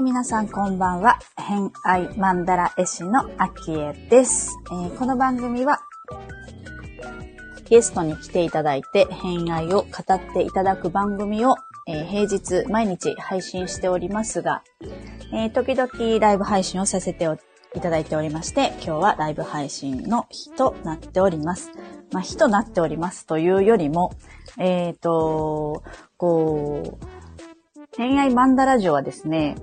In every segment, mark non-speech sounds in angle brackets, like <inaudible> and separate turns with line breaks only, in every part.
はい、皆さんこんばんは。偏愛マンダラ絵師のアキエです、えー、この番組はゲストに来ていただいて偏愛を語っていただく番組を、えー、平日毎日配信しておりますが、えー、時々ライブ配信をさせていただいておりまして、今日はライブ配信の日となっております。まあ、日となっておりますというよりも、えっ、ー、と、こう、恋愛マンダラジオはですね、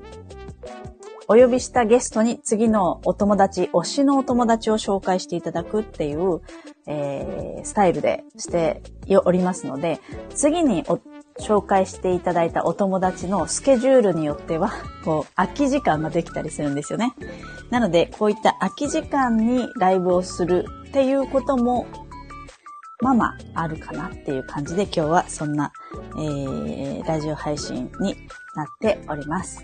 お呼びしたゲストに次のお友達、推しのお友達を紹介していただくっていう、えー、スタイルでしておりますので、次に紹介していただいたお友達のスケジュールによっては、<laughs> こう、空き時間ができたりするんですよね。なので、こういった空き時間にライブをするっていうこともまあまああるかなっていう感じで今日はそんな、えー、ラジオ配信になっております。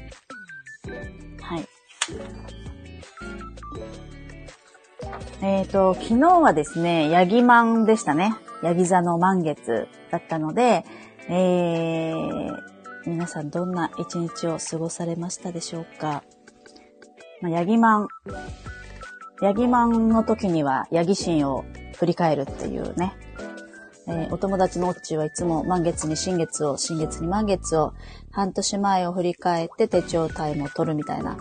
はい。えっ、ー、と、昨日はですね、ヤギマンでしたね。ヤギ座の満月だったので、えー、皆さんどんな一日を過ごされましたでしょうか。まあ、ヤギマン、ヤギマンの時にはヤギ神を振り返るっていうね、えー、お友達のオッチーはいつも満月に新月を、新月に満月を、半年前を振り返って手帳タイムを取るみたいな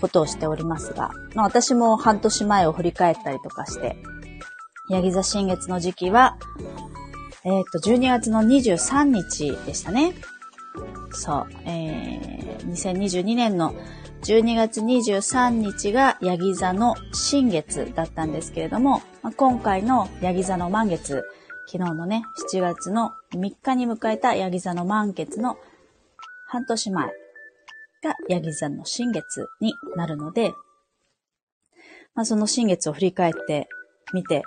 ことをしておりますが、まあ、私も半年前を振り返ったりとかして、ヤギ座新月の時期は、えっ、ー、と、12月の23日でしたね。そう、えー、2022年の12月23日がヤギ座の新月だったんですけれども、まあ、今回のヤギ座の満月、昨日のね、7月の3日に迎えたヤギ座の満月の半年前がヤギ座の新月になるので、まあ、その新月を振り返ってみて、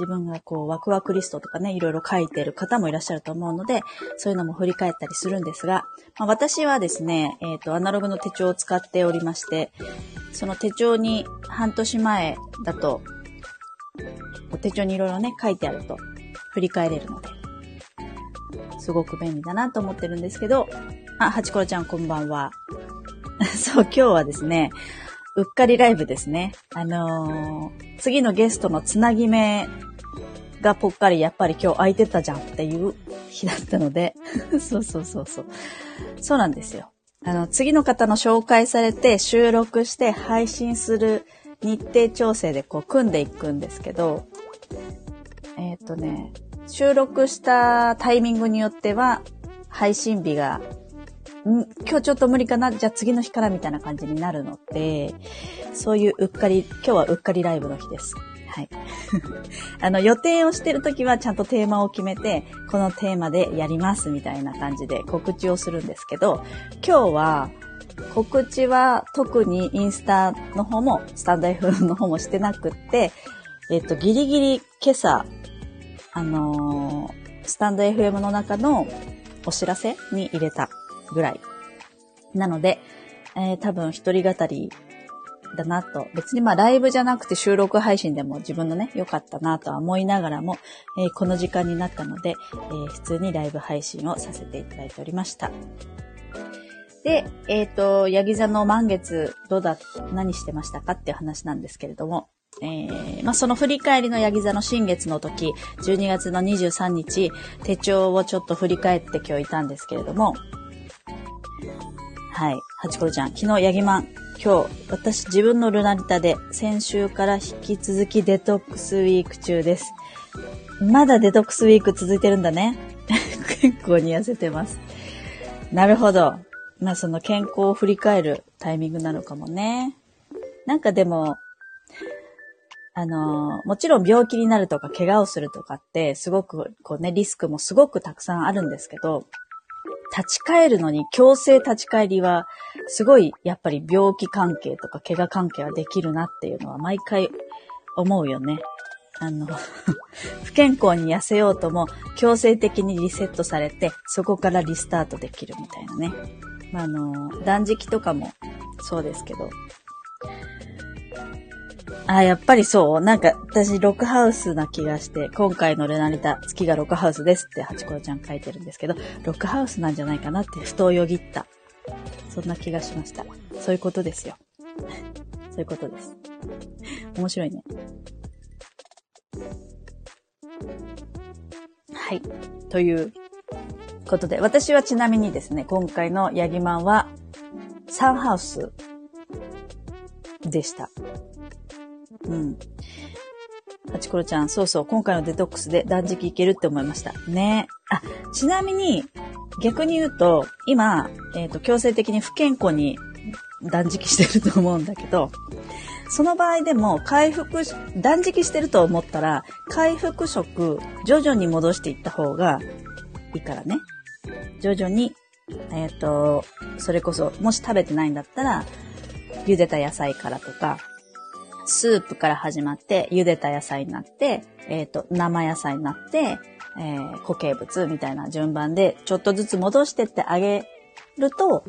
自分がこうワクワクリストとかね、いろいろ書いてる方もいらっしゃると思うので、そういうのも振り返ったりするんですが、まあ、私はですね、えっ、ー、と、アナログの手帳を使っておりまして、その手帳に半年前だと、手帳にいろいろね、書いてあると、振り返れるので、すごく便利だなと思ってるんですけど、あ、ハチコロちゃんこんばんは。<laughs> そう、今日はですね、うっかりライブですね。あのー、次のゲストのつなぎ目がぽっかりやっぱり今日空いてたじゃんっていう日だったので、<laughs> そうそうそうそう。そうなんですよ。あの、次の方の紹介されて収録して配信する日程調整でこう組んでいくんですけど、えっ、ー、とね、収録したタイミングによっては、配信日が、ん今日ちょっと無理かな？じゃあ次の日からみたいな感じになるので、そういううっかり、今日はうっかりライブの日です。はい。<laughs> あの、予定をしてるときはちゃんとテーマを決めて、このテーマでやりますみたいな感じで告知をするんですけど、今日は告知は特にインスタの方も、スタンド F の方もしてなくって、えっと、ギリギリ今朝あのー、スタンド FM の中のお知らせに入れたぐらい。なので、えー、多分一人語りだなと。別にまあライブじゃなくて収録配信でも自分のね、良かったなとは思いながらも、えー、この時間になったので、えー、普通にライブ配信をさせていただいておりました。で、えっ、ー、と、ヤギ座の満月、どうだ、何してましたかっていう話なんですけれども、えー、まあ、その振り返りのヤギ座の新月の時、12月の23日、手帳をちょっと振り返って今日いたんですけれども、はい。ハチコロちゃん、昨日ヤギマン、今日、私自分のルナリタで先週から引き続きデトックスウィーク中です。まだデトックスウィーク続いてるんだね。結構に痩せてます。なるほど。まあその健康を振り返るタイミングなのかもね。なんかでも、あの、もちろん病気になるとか怪我をするとかって、すごく、こうね、リスクもすごくたくさんあるんですけど、立ち返るのに強制立ち返りは、すごい、やっぱり病気関係とか怪我関係はできるなっていうのは毎回思うよね。あの、<laughs> 不健康に痩せようとも強制的にリセットされて、そこからリスタートできるみたいなね。まあ、あの、断食とかもそうですけど、あ、やっぱりそう。なんか、私、ロックハウスな気がして、今回のレナリタ、月がロックハウスですって、ハチコロちゃん書いてるんですけど、ロックハウスなんじゃないかなって、ふとよぎった。そんな気がしました。そういうことですよ。<laughs> そういうことです。面白いね。はい。ということで、私はちなみにですね、今回のヤギマンは、サンハウスでした。うん。ハチコロちゃん、そうそう、今回のデトックスで断食いけるって思いました。ね。あ、ちなみに、逆に言うと、今、えっ、ー、と、強制的に不健康に断食してると思うんだけど、その場合でも回復、断食してると思ったら、回復食、徐々に戻していった方がいいからね。徐々に、えっ、ー、と、それこそ、もし食べてないんだったら、茹でた野菜からとか、スープから始まって、茹でた野菜になって、えっ、ー、と、生野菜になって、えー、固形物みたいな順番で、ちょっとずつ戻してってあげると、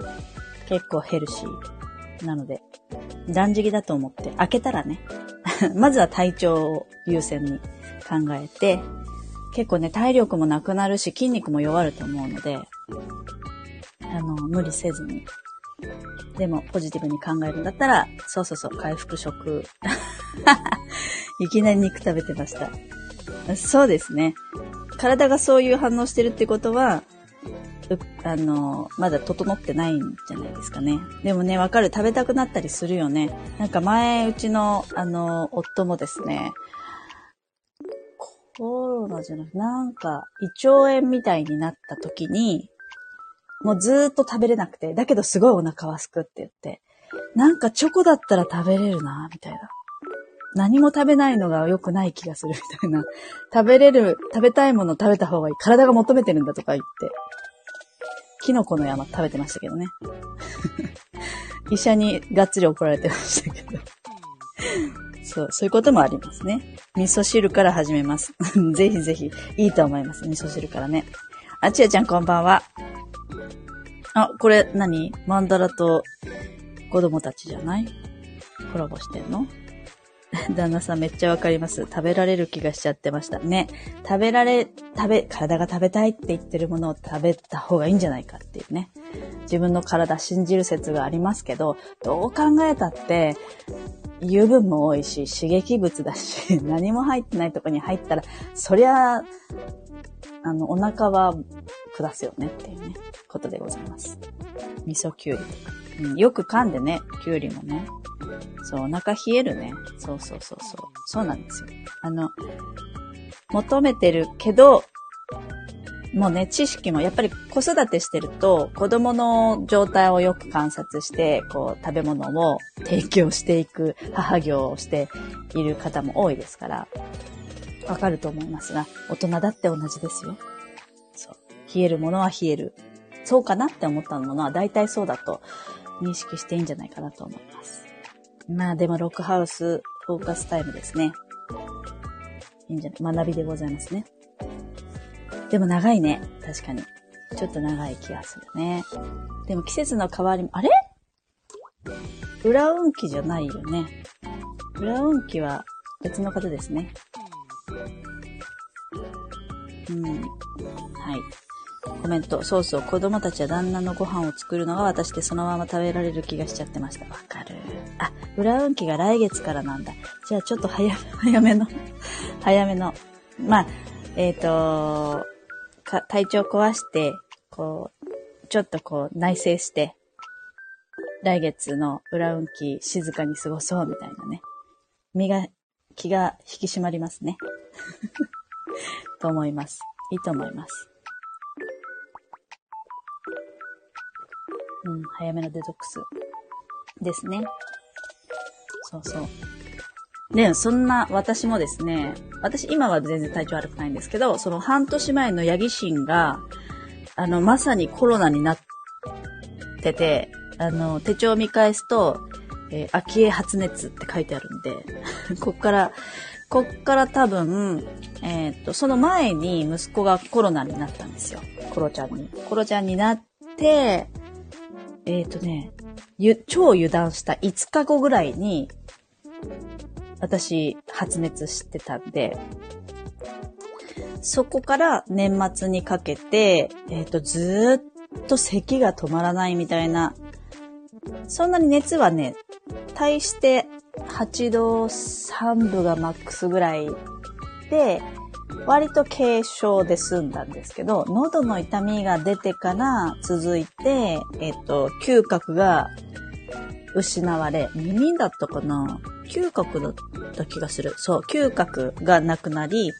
結構ヘルシー。なので、断食だと思って、開けたらね、<laughs> まずは体調を優先に考えて、結構ね、体力もなくなるし、筋肉も弱ると思うので、あの、無理せずに。でも、ポジティブに考えるんだったら、そうそうそう、回復食。<laughs> いきなり肉食べてました。そうですね。体がそういう反応してるってことは、あの、まだ整ってないんじゃないですかね。でもね、わかる。食べたくなったりするよね。なんか前、うちの、あの、夫もですね、コロナじゃなくて、なんか、胃腸炎みたいになった時に、もうずっと食べれなくて、だけどすごいお腹はすくって言って、なんかチョコだったら食べれるな、みたいな。何も食べないのが良くない気がするみたいな。<laughs> 食べれる、食べたいもの食べた方がいい。体が求めてるんだとか言って。キノコの山食べてましたけどね。<laughs> 医者にがっつり怒られてましたけど。<laughs> そう、そういうこともありますね。味噌汁から始めます。ぜひぜひ、いいと思います。味噌汁からね。あちやちゃんこんばんは。あ、これ何？マンダラと子供たちじゃない？コラボしてんの？<laughs> 旦那さんめっちゃわかります。食べられる気がしちゃってました。ね。食べられ、食べ、体が食べたいって言ってるものを食べた方がいいんじゃないかっていうね。自分の体信じる説がありますけど、どう考えたって、油分も多いし、刺激物だし、<laughs> 何も入ってないとこに入ったら、そりゃ、あの、お腹は下すよねっていうね、ことでございます。味噌きゅうりとか。うん、よく噛んでね、きゅうりもね。そう、お腹冷えるね。そうそうそうそう。そうなんですよ。あの、求めてるけど、もうね、知識もやっぱり子育てしてると子供の状態をよく観察して、こう食べ物を提供していく母業をしている方も多いですから、わかると思いますが、大人だって同じですよ。そう。冷えるものは冷える。そうかなって思ったものは大体そうだと認識していいんじゃないかなと思います。まあでもロックハウスフォーカスタイムですね。いいんじゃない？学びでございますね。でも長いね。確かに。ちょっと長い気がするね。でも季節の変わりも、あれ？裏運気じゃないよね。裏運気は別の方ですね。うん。はい。コメント。そうそう。子供たちは旦那のご飯を作るのが私でそのまま食べられる気がしちゃってました。わかる。あ、裏運気が来月からなんだ。じゃあちょっと早め、早めの早めの。まあ、えっ、ー、とか、体調壊して、こう、ちょっとこう内省して、来月の裏運気静かに過ごそうみたいなね。身が、気が引き締まりますね。と思います。いいと思います。うん、早めのデトックスですね。そうそう。で、そんな私もですね、私今は全然体調悪くないんですけど、その半年前のヤギ神が、あの、まさにコロナになってて、あの、手帳を見返すと、えー、秋江発熱って書いてあるんで、<laughs> こっから、こっから多分、えー、っと、その前に息子がコロナになったんですよ。コロちゃんに。コロちゃんになって、えっ、とね、ゆ超油断した5日後ぐらいに、私、発熱してたんで、そこから年末にかけて、えっ、ー、と、ずーっと咳が止まらないみたいな、そんなに熱はね、対して8度3分がマックスぐらいで、割と軽症で済んだんですけど、喉の痛みが出てから続いて、えっと、嗅覚が失われ、耳だったかな？嗅覚だった気がする。そう、嗅覚がなくなり、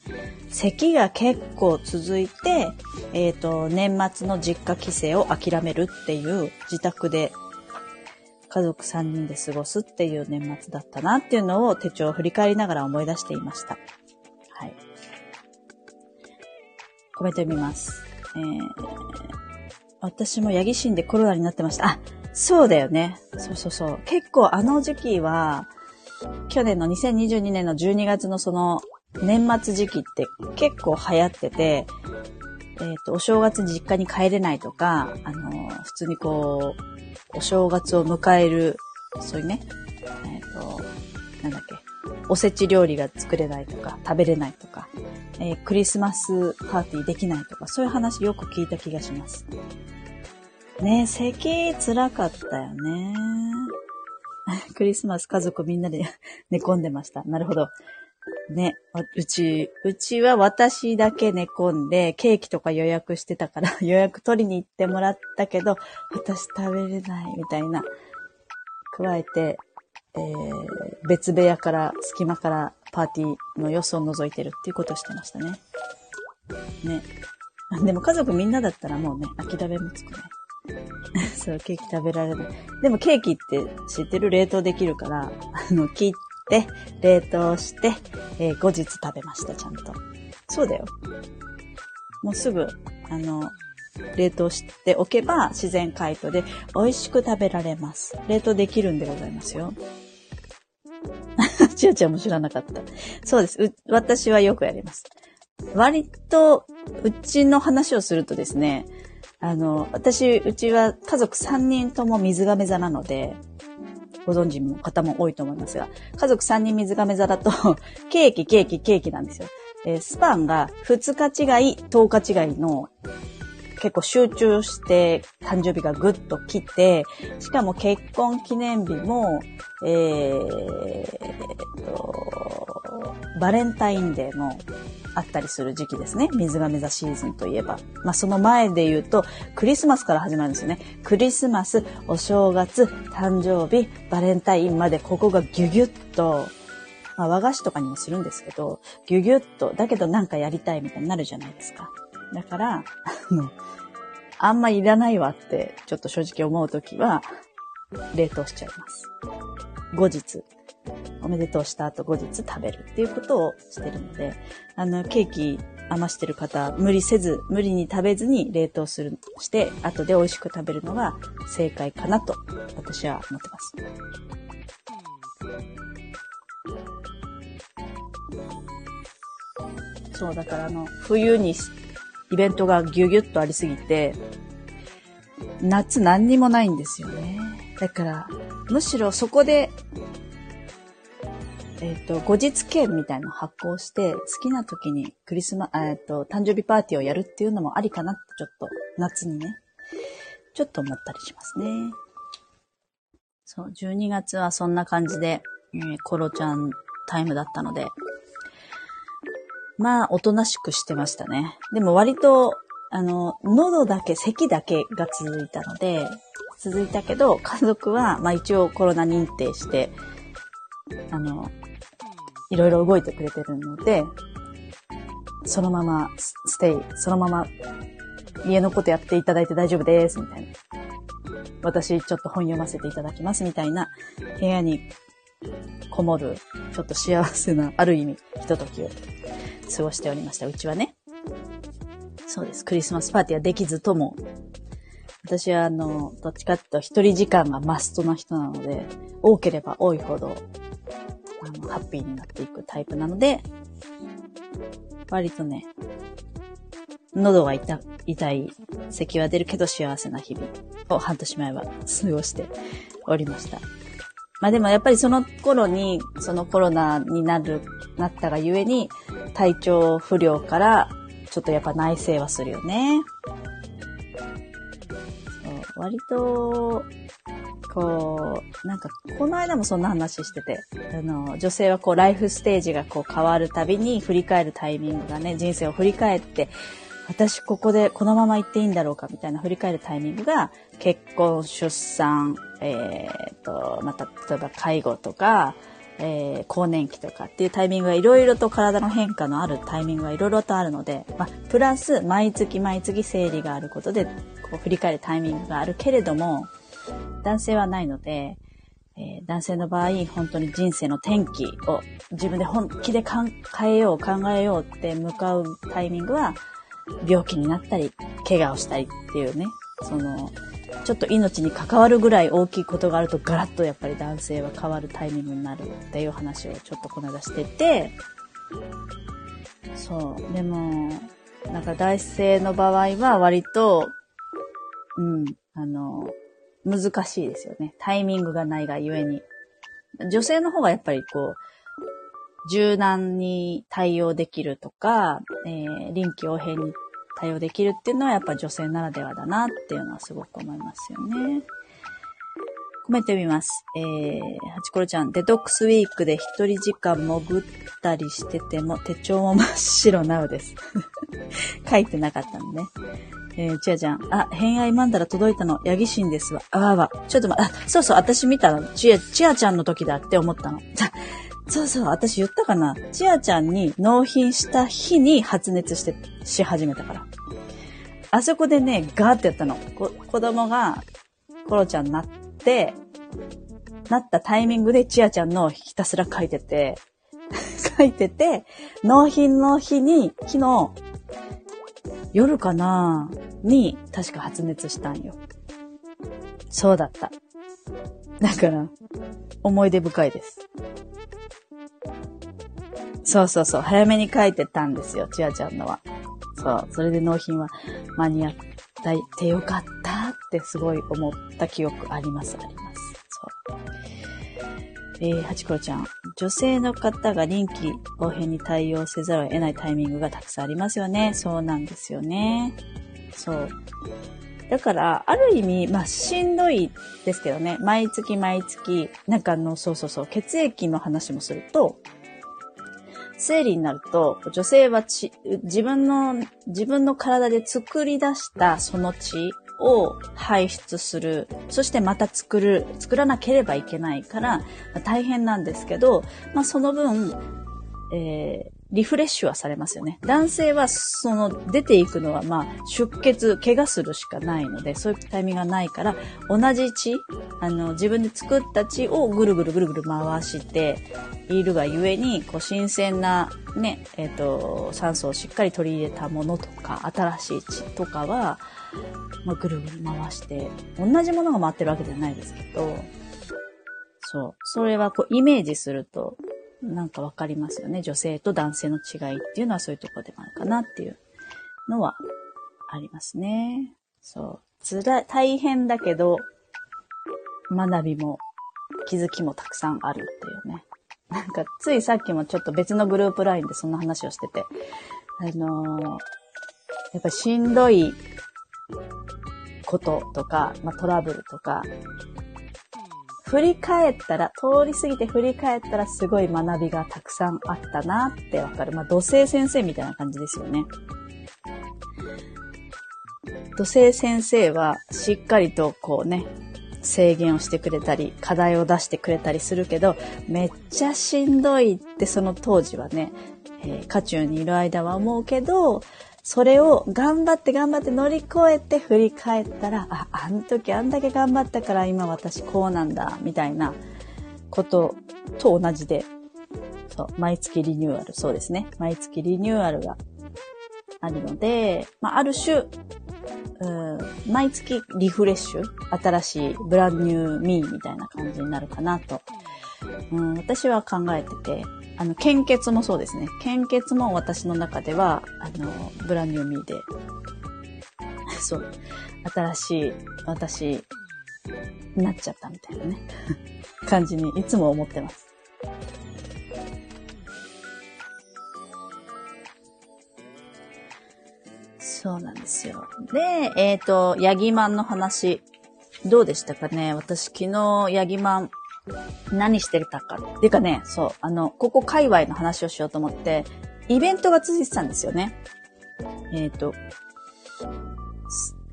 咳が結構続いて、えっ、ー、と、年末の実家帰省を諦めるっていう自宅で家族3人で過ごすっていう年末だったなっていうのを手帳を振り返りながら思い出していました。はい。コメント読みます。えー、私もヤギシンでコロナになってました。あ、そうだよね。そうそうそう。結構あの時期は、去年の2022年の12月のその年末時期って結構流行ってて、えっ、ー、と、お正月に実家に帰れないとか、あの、普通にこう、お正月を迎える、そういうね、えっ、ー、と、なんだっけ、おせち料理が作れないとか、食べれないとか、えー、クリスマスパーティーできないとか、そういう話よく聞いた気がします。ねえ咳辛かったよね。<laughs> クリスマス家族みんなで寝込んでました。なるほど。ね、うち、うちは私だけ寝込んで、ケーキとか予約してたから、<laughs> 予約取りに行ってもらったけど、私食べれないみたいな。加えて、えー、別部屋から、隙間からパーティーの様子を覗いてるっていうことをしてましたね。ね。でも家族みんなだったらもうね、諦めもつくね。<laughs> そう、ケーキ食べられない。でもケーキって知ってる？冷凍できるから、あの、切っ、冷凍して、えー、後日食べました、ちゃんと。そうだよ。もうすぐ、あの、冷凍しておけば自然解凍で美味しく食べられます。冷凍できるんでございますよ。<laughs> ちあちゃんも知らなかった。そうです。私はよくやります。割と、うちの話をするとですね、あの、私、うちは家族3人とも水亀座なので、ご存知の方も多いと思いますが、家族3人水亀座だと、<laughs> ケーキ、ケーキ、ケーキなんですよ。えスパンが2日違い、10日違いの結構集中して誕生日がぐっと来て、しかも結婚記念日も、えー、と、バレンタインデーもあったりする時期ですね。水亀座シーズンといえば。まあ、その前で言うと、クリスマスから始まるんですよね。クリスマス、お正月、誕生日、バレンタインまでここがギュギュッと、まあ、和菓子とかにもするんですけど、ギュギュッと、だけどなんかやりたいみたいになるじゃないですか。だから、あの、あんまいらないわって、ちょっと正直思うときは、冷凍しちゃいます。後日、おめでとうした後後日食べるっていうことをしてるので、あの、ケーキ余してる方、無理せず、無理に食べずに冷凍する、して、後で美味しく食べるのが正解かなと、私は思ってます。そう、だからあの、冬にイベントがギュギュッとありすぎて、夏何にもないんですよね。だから、むしろそこで、えっ、ー、と、後日券みたいの発行して、好きな時にクリスマ、えっ、ー、と、誕生日パーティーをやるっていうのもありかなって、ちょっと、夏にね、ちょっと思ったりしますね。そう、12月はそんな感じで、えー、コロちゃんタイムだったので、まあ、おとなしくしてましたね。でも割と、あの、喉だけ、咳だけが続いたので、続いたけど、家族は、まあ一応コロナ認定して、あの、いろいろ動いてくれてるので、そのままステイ、そのまま家のことやっていただいて大丈夫です、みたいな。私ちょっと本読ませていただきます、みたいな部屋にこもる、ちょっと幸せな、ある意味、ひとときを過ごしておりました。うちはね。そうです。クリスマスパーティーはできずとも、私はあの、どっちかっていうと一人時間がマストな人なので、多ければ多いほど、あの、ハッピーになっていくタイプなので、割とね、喉が痛痛い、咳は出るけど幸せな日々を半年前は過ごしておりました。まあでもやっぱりその頃に、そのコロナになる、なったがゆえに、体調不良から、ちょっとやっぱ内省はするよね。割と、こう、なんか、この間もそんな話してて、あの、女性はこう、ライフステージがこう変わるたびに振り返るタイミングがね、人生を振り返って、私ここでこのまま行っていいんだろうかみたいな振り返るタイミングが、結婚、出産、えー、と、また、例えば介護とか、えー、更年期とかっていうタイミングがいろいろと体の変化のあるタイミングがいろいろとあるので、まあ、プラス毎月毎月生理があることで、こう振り返るタイミングがあるけれども、男性はないので、えー、男性の場合、本当に人生の転機を自分で本気で考えよう、考えようって向かうタイミングは、病気になったり、怪我をしたりっていうね、その、ちょっと命に関わるぐらい大きいことがあるとガラッとやっぱり男性は変わるタイミングになるっていう話をちょっとこの間してて、そう。でも、なんか男性の場合は割と、うん、あの、難しいですよね。タイミングがないがゆえに。女性の方がやっぱりこう、柔軟に対応できるとか、えー、臨機応変に対応できるっていうのはやっぱ女性ならではだなっていうのはすごく思いますよね。コメント読みます。えー、ハチコロちゃん、デトックスウィークで一人時間潜ったりしてても手帳も真っ白なうです。<laughs> 書いてなかったのね。えー、ちあちゃん、あ、偏愛マンダラ届いたの、ヤギシンですわ。あわわ。ちょっとま、あ、そうそう、私見たの。ちあ、ちあちゃんの時だって思ったの。<laughs> そうそう、私言ったかなちあちゃんに納品した日に発熱して、し始めたから。あそこでね、ガーってやったの。こ子供が、コロちゃんになって、なったタイミングでちあちゃんのひたすら書いてて、<laughs> 書いてて、納品の日に、昨日、夜かなに、確か発熱したんよ。そうだった。だから、思い出深いです。そうそうそう。早めに書いてたんですよ。ちあちゃんのは。そう。それで納品は間に合ってよかったってすごい思った記憶あります、あります。そう。えー、はちころちゃん。女性の方が臨機応変に対応せざるを得ないタイミングがたくさんありますよね。そうなんですよね。そう。だから、ある意味、まあ、しんどいですけどね。毎月毎月、なんかあの、そうそうそう、血液の話もすると、生理になると、女性は、自分の、自分の体で作り出したその血を排出する。そしてまた作る、作らなければいけないから、大変なんですけど、まあその分、えー、リフレッシュはされますよね。男性は、その、出ていくのは、まあ、出血、怪我するしかないので、そういうタイミングがないから、同じ血、あの、自分で作った血をぐるぐるぐるぐる回しているがゆえに、こう、新鮮な、ね、えっ、ー、と、酸素をしっかり取り入れたものとか、新しい血とかは、まあ、ぐるぐる回して、同じものが回ってるわけじゃないですけど、そう。それはこう、イメージすると、なんかわかりますよね。女性と男性の違いっていうのはそういうとこでもあるかなっていうのはありますね。そう。つら、大変だけど、学びも気づきもたくさんあるっていうね。なんか、ついさっきもちょっと別のグループラインでそんな話をしてて、あのー、やっぱりしんどいこととか、まあ、トラブルとか、振り返ったら、通り過ぎて振り返ったらすごい学びがたくさんあったなってわかる。まあ、土星先生みたいな感じですよね。土星先生はしっかりとこうね、制限をしてくれたり、課題を出してくれたりするけど、めっちゃしんどいってその当時はね、えー、渦中にいる間は思うけど、それを頑張って頑張って乗り越えて振り返ったら、あ、あの時あんだけ頑張ったから今私こうなんだ、みたいなことと同じで、そう、毎月リニューアル、そうですね。毎月リニューアルがあるので、まあ、ある種、うん、毎月リフレッシュ新しいブランニューミーみたいな感じになるかなと、うん、私は考えてて、あの、献血もそうですね。献血も私の中では、あの、ブランニューミーで、<laughs> そう、新しい私になっちゃったみたいなね、<laughs> 感じにいつも思ってます。そうなんですよ。で、えっ、ー、と、ヤギマンの話どうでしたかね私昨日、ヤギマン、何してたか。っていうかね、そう、あの、ここ界隈の話をしようと思って、イベントが続いてたんですよね。えっ、ー、と、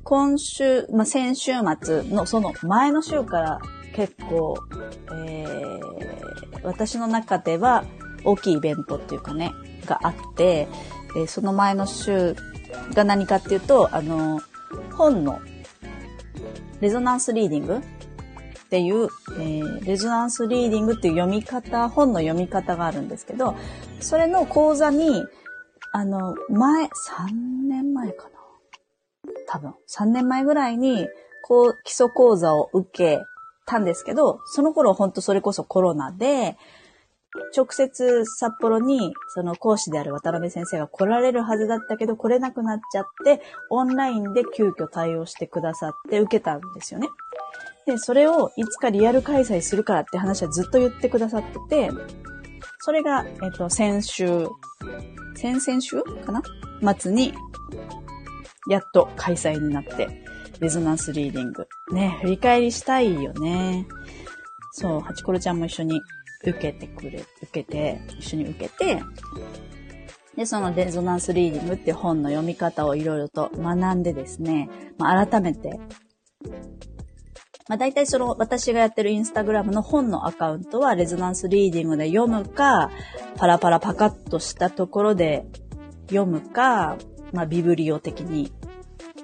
今週、まあ、先週末のその前の週から結構、えー、私の中では大きいイベントっていうかね、があって、えー、その前の週が何かっていうと、あの、本のレゾナンスリーディングっていう、えー、レゾナンスリーディングっていう読み方、本の読み方があるんですけど、それの講座に、あの、前、3年前かな？多分、3年前ぐらいに、こう、基礎講座を受けたんですけど、その頃ほんとそれこそコロナで、直接札幌にその講師である渡辺先生が来られるはずだったけど来れなくなっちゃって、オンラインで急遽対応してくださって受けたんですよね。で、それをいつかリアル開催するからって話はずっと言ってくださってて、それが、えっと、先週、先々週かな？末に、やっと開催になって、レゾナンスリーディング。ね、振り返りしたいよね。そう、ハチコロちゃんも一緒に受けてくれ、受けて、一緒に受けて、で、そのレゾナンスリーディングって本の読み方をいろいろと学んでですね、まあ、改めて、まあ、大体その私がやってるインスタグラムの本のアカウントはレゾナンスリーディングで読むか、パラパラパカッとしたところで読むか、まあ、ビブリオ的に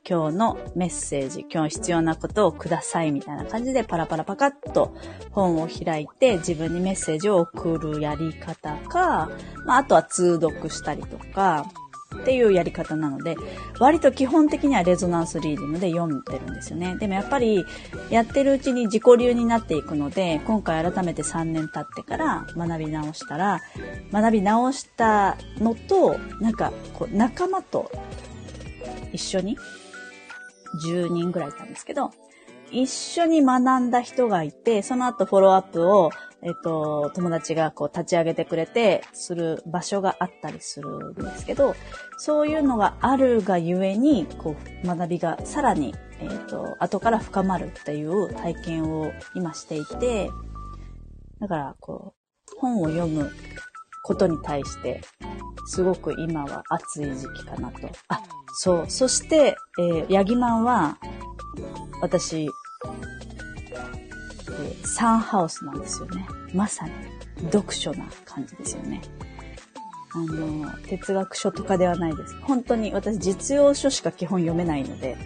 今日のメッセージ、今日必要なことをくださいみたいな感じでパラパラパカッと本を開いて自分にメッセージを送るやり方か、まあ、あとは通読したりとか、っていうやり方なので、割と基本的にはレゾナンスリーディングで読んでるんですよね。でもやっぱりやってるうちに自己流になっていくので、今回改めて3年経ってから学び直したら、学び直したのと、なんかこう仲間と一緒に10人ぐらいいたんですけど、一緒に学んだ人がいて、その後フォローアップを、えっと、友達がこう立ち上げてくれて、する場所があったりするんですけど、そういうのがあるがゆえに、こう、学びがさらに、えっと、後から深まるっていう体験を今していて、だから、こう、本を読むことに対して、すごく今は熱い時期かなと。あ、そう。そして、えー、ヤギマンは、私、え、サンハウスなんですよね。まさに、読書な感じですよね。あの、哲学書とかではないです。本当に私実用書しか基本読めないので、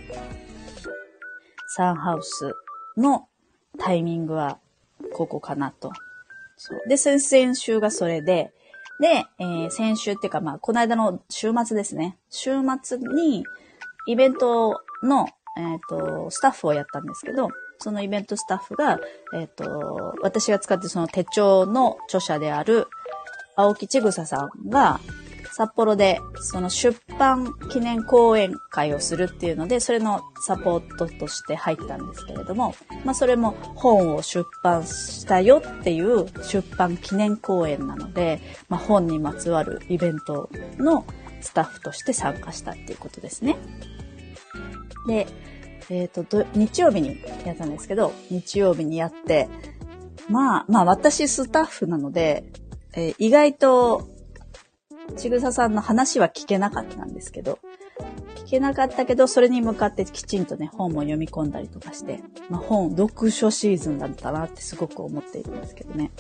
サンハウスのタイミングはここかなと。そう。で、先々週がそれで、で、えー、先週っていうか、まあ、この間の週末ですね。週末に、イベントの、えっ、ー、と、スタッフをやったんですけど、そのイベントスタッフが、えっ、ー、と、私が使ってその手帳の著者である、青木千草さんが、札幌でその出版記念講演会をするっていうので、それのサポートとして入ったんですけれども、まあそれも本を出版したよっていう出版記念講演なので、まあ本にまつわるイベントのスタッフとして参加したっていうことですね。で、えっ、ー、と、日曜日にやったんですけど、日曜日にやって、まあ、まあ私スタッフなので、えー、意外とちぐささんの話は聞けなかったんですけど、聞けなかったけど、それに向かってきちんとね、本も読み込んだりとかして、まあ、本、読書シーズンだったなってすごく思っているんですけどね。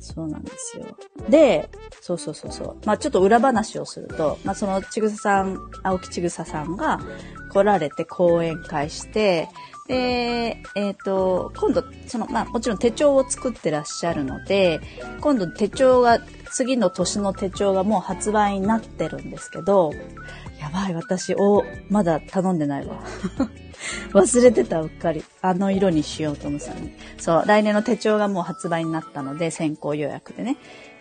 そうなんですよ。で、そうそうそうそう。まあちょっと裏話をすると、まあそのちぐささん、青木ちぐささんが来られて講演会して、で、えっ、ー、と、今度、その、まあもちろん手帳を作ってらっしゃるので、今度手帳が次の年の手帳がもう発売になってるんですけど、やばい、私、お、まだ頼んでないわ。<laughs> 忘れてた、うっかり。あの色にしようと思ってたのに。そう、来年の手帳がもう発売になったので、先行予約でね。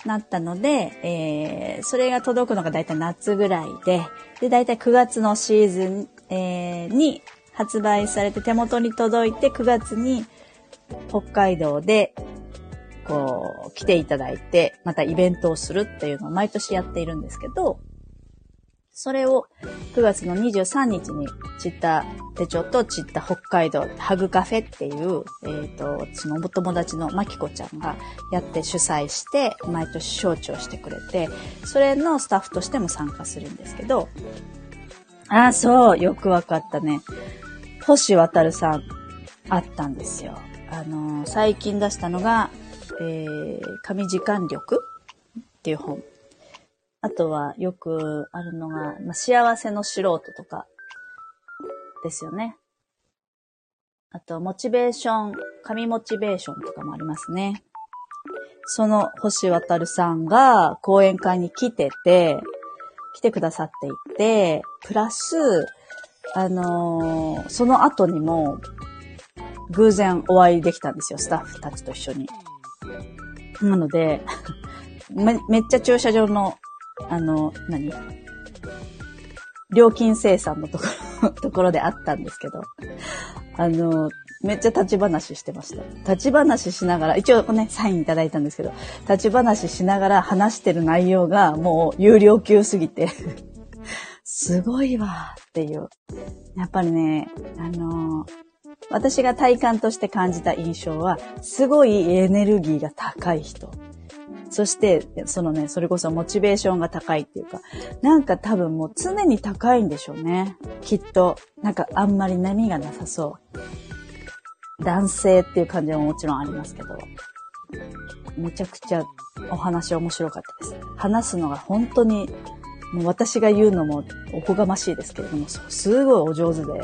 なったので、えー、それが届くのがだいたい夏ぐらいで、で、だいたい9月のシーズン、えー、に発売されて手元に届いて9月に北海道でこう、来ていただいて、またイベントをするっていうのを毎年やっているんですけど、それを9月の23日にチッタ手帳とチッタ北海道ハグカフェっていう、えっ、ー、と、そのお友達のマキコちゃんがやって主催して、毎年招致をしてくれて、それのスタッフとしても参加するんですけど、ああ、そう、よくわかったね。星渡さん、あったんですよ。あのー、最近出したのが、えー、神時間力っていう本。あとはよくあるのが、まあ、幸せの素人とかですよね。あと、モチベーション、神モチベーションとかもありますね。その星渡さんが講演会に来てて、来てくださっていて、プラス、あのー、その後にも、偶然お会いできたんですよ、スタッフたちと一緒に。なので、<laughs> め、めっちゃ駐車場のあの、何？料金生産のところ、<laughs> ところであったんですけど、あの、めっちゃ立ち話してました。立ち話しながら、一応ね、サインいただいたんですけど、立ち話しながら話してる内容がもう有料級すぎて <laughs> すごいわっていう。やっぱりね、あの私が体感として感じた印象は、すごいエネルギーが高い人。そして、そのね、それこそモチベーションが高いっていうか、なんか多分もう常に高いんでしょうね。きっと。なんかあんまり波がなさそう。男性っていう感じももちろんありますけど、めちゃくちゃお話面白かったです。話すのが本当に、もう私が言うのもおこがましいですけれども、すごいお上手で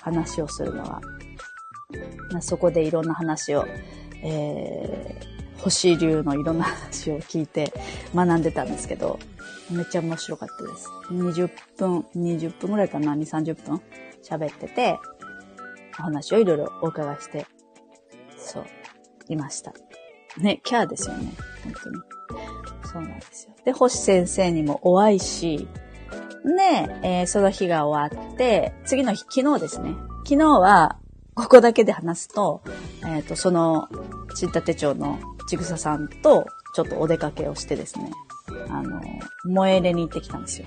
話をするのは。そこでいろんな話を、えー星流のいろんな話を聞いて学んでたんですけど、めっちゃ面白かったです。20分、20分ぐらいかな、2、30分？喋ってて、お話をいろいろお伺いして、そう、いました。ね、キャーですよね。本当に。そうなんですよ。で、星先生にもお会いし、で、えー、その日が終わって、次の日、昨日ですね。昨日は、ここだけで話すと、えっ、ー、と、その、ちった手帳のちぐささんとちょっとお出かけをしてですね、あの、萌えれに行ってきたんですよ。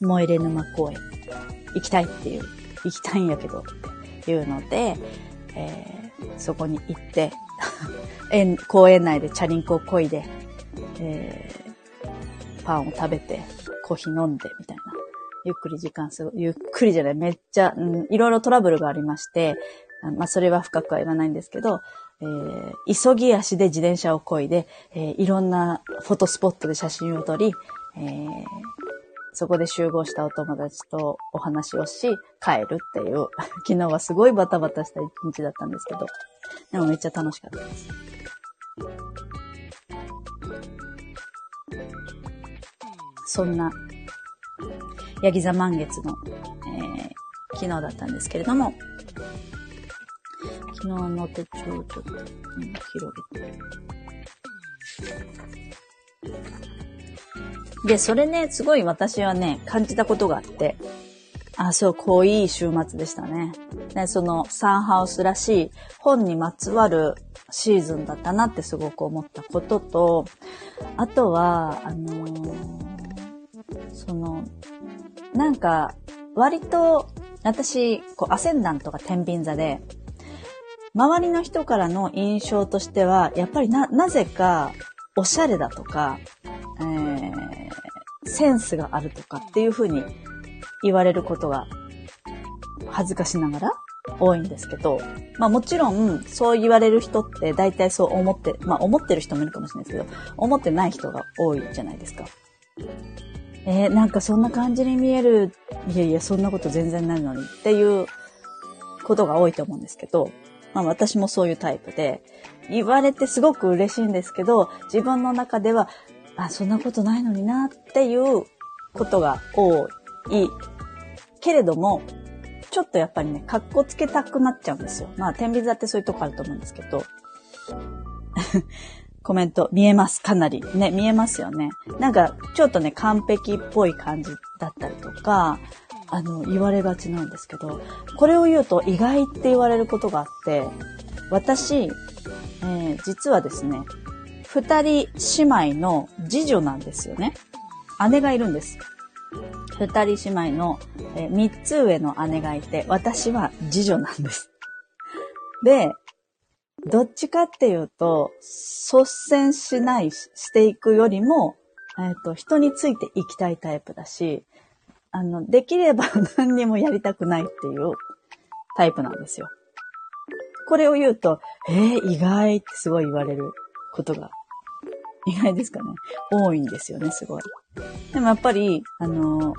萌えれ沼公園。行きたいっていう、行きたいんやけどっていうので、えー、そこに行って、<laughs> 公園内でチャリンコを漕いで、えー、パンを食べて、コーヒー飲んで、みたいな。ゆっくり時間過ご、ゆっくりじゃない、めっちゃ、うん、いろいろトラブルがありまして、まあ、それは深くは言わないんですけど、えー、急ぎ足で自転車を漕いで、えー、いろんなフォトスポットで写真を撮り、えー、そこで集合したお友達とお話をし、帰るっていう、<laughs> 昨日はすごいバタバタした一日だったんですけど、でもめっちゃ楽しかったです。そんな、ヤギ座満月の、えー、昨日だったんですけれども、昨日の手帳をちょっと、うん広げて。で、それね、すごい私はね、感じたことがあって、あ、そう、濃い週末でしたね。で、そのサンハウスらしい本にまつわるシーズンだったなってすごく思ったことと、あとは、あのー、その、なんか、割と、私、こう、アセンダントが天秤座で、周りの人からの印象としては、やっぱりな、なぜか、おしゃれだとか、えー、センスがあるとかっていうふうに言われることが恥ずかしながら多いんですけど、まあもちろんそう言われる人って大体そう思って、まあ思ってる人もいるかもしれないですけど、思ってない人が多いじゃないですか。えー、なんかそんな感じに見える、いやいやそんなこと全然ないのにっていうことが多いと思うんですけど、まあ私もそういうタイプで、言われてすごく嬉しいんですけど、自分の中では、あ、そんなことないのになっていうことが多い。けれども、ちょっとやっぱりね、格好つけたくなっちゃうんですよ。まあ、天秤座ってそういうとこあると思うんですけど。コメント、見えます、かなり。ね、見えますよね。なんか、ちょっとね、完璧っぽい感じだったりとか、あの、言われがちなんですけど、これを言うと意外って言われることがあって、私、えー、実はですね、二人姉妹の次女なんですよね。姉がいるんです。二人姉妹の、えー、三つ上の姉がいて、私は次女なんです。で、どっちかっていうと、率先しない、していくよりも、えっ、と、人についていきたいタイプだし、あの、できれば <laughs> 何にもやりたくないっていうタイプなんですよ。これを言うと、えー、意外ってすごい言われることが、意外ですかね。多いんですよね、すごい。でもやっぱり、あの、